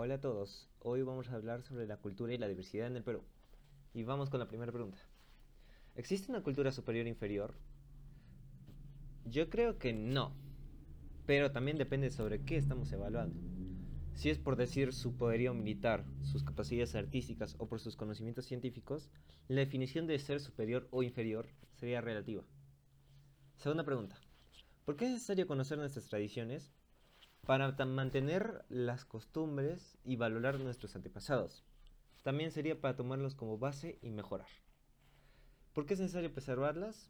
Hola a todos, hoy vamos a hablar sobre la cultura y la diversidad en el Perú. Y vamos con la primera pregunta. ¿Existe una cultura superior e inferior? Yo creo que no, pero también depende sobre qué estamos evaluando. Si es por decir su poderío militar, sus capacidades artísticas o por sus conocimientos científicos, la definición de ser superior o inferior sería relativa. Segunda pregunta. ¿Por qué es necesario conocer nuestras tradiciones? Para mantener las costumbres y valorar nuestros antepasados. También sería para tomarlos como base y mejorar. ¿Por qué es necesario preservarlas?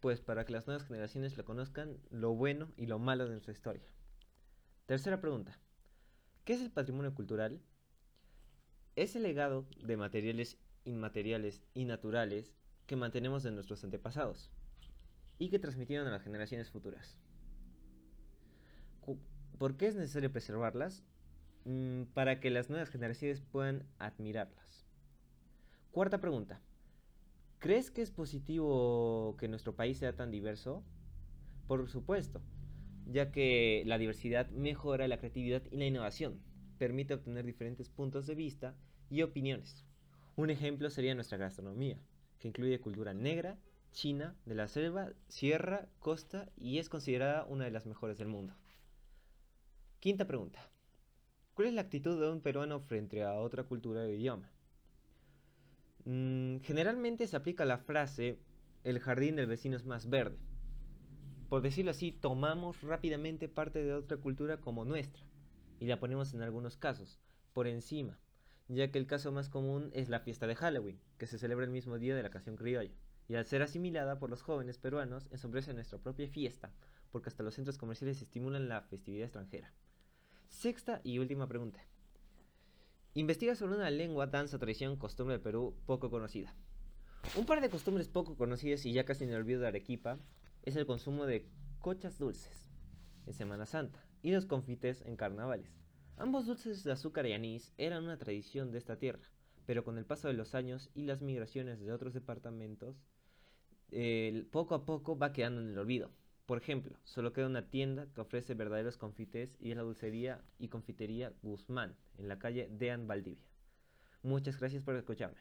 Pues para que las nuevas generaciones lo conozcan lo bueno y lo malo de nuestra historia. Tercera pregunta. ¿Qué es el patrimonio cultural? Es el legado de materiales inmateriales y naturales que mantenemos de nuestros antepasados y que transmitieron a las generaciones futuras. ¿Por qué es necesario preservarlas? Mm, para que las nuevas generaciones puedan admirarlas. Cuarta pregunta. ¿Crees que es positivo que nuestro país sea tan diverso? Por supuesto, ya que la diversidad mejora la creatividad y la innovación, permite obtener diferentes puntos de vista y opiniones. Un ejemplo sería nuestra gastronomía, que incluye cultura negra, china, de la selva, sierra, costa y es considerada una de las mejores del mundo. Quinta pregunta. ¿Cuál es la actitud de un peruano frente a otra cultura o idioma? Mm, generalmente se aplica la frase el jardín del vecino es más verde. Por decirlo así, tomamos rápidamente parte de otra cultura como nuestra y la ponemos en algunos casos por encima, ya que el caso más común es la fiesta de Halloween, que se celebra el mismo día de la canción criolla, y al ser asimilada por los jóvenes peruanos, ensombrece nuestra propia fiesta, porque hasta los centros comerciales estimulan la festividad extranjera. Sexta y última pregunta. Investiga sobre una lengua, danza, tradición, costumbre de Perú poco conocida. Un par de costumbres poco conocidas y ya casi en el olvido de Arequipa es el consumo de cochas dulces en Semana Santa y los confites en carnavales. Ambos dulces de azúcar y anís eran una tradición de esta tierra, pero con el paso de los años y las migraciones de otros departamentos, poco a poco va quedando en el olvido. Por ejemplo, solo queda una tienda que ofrece verdaderos confites y es la dulcería y confitería Guzmán, en la calle Dean Valdivia. Muchas gracias por escucharme.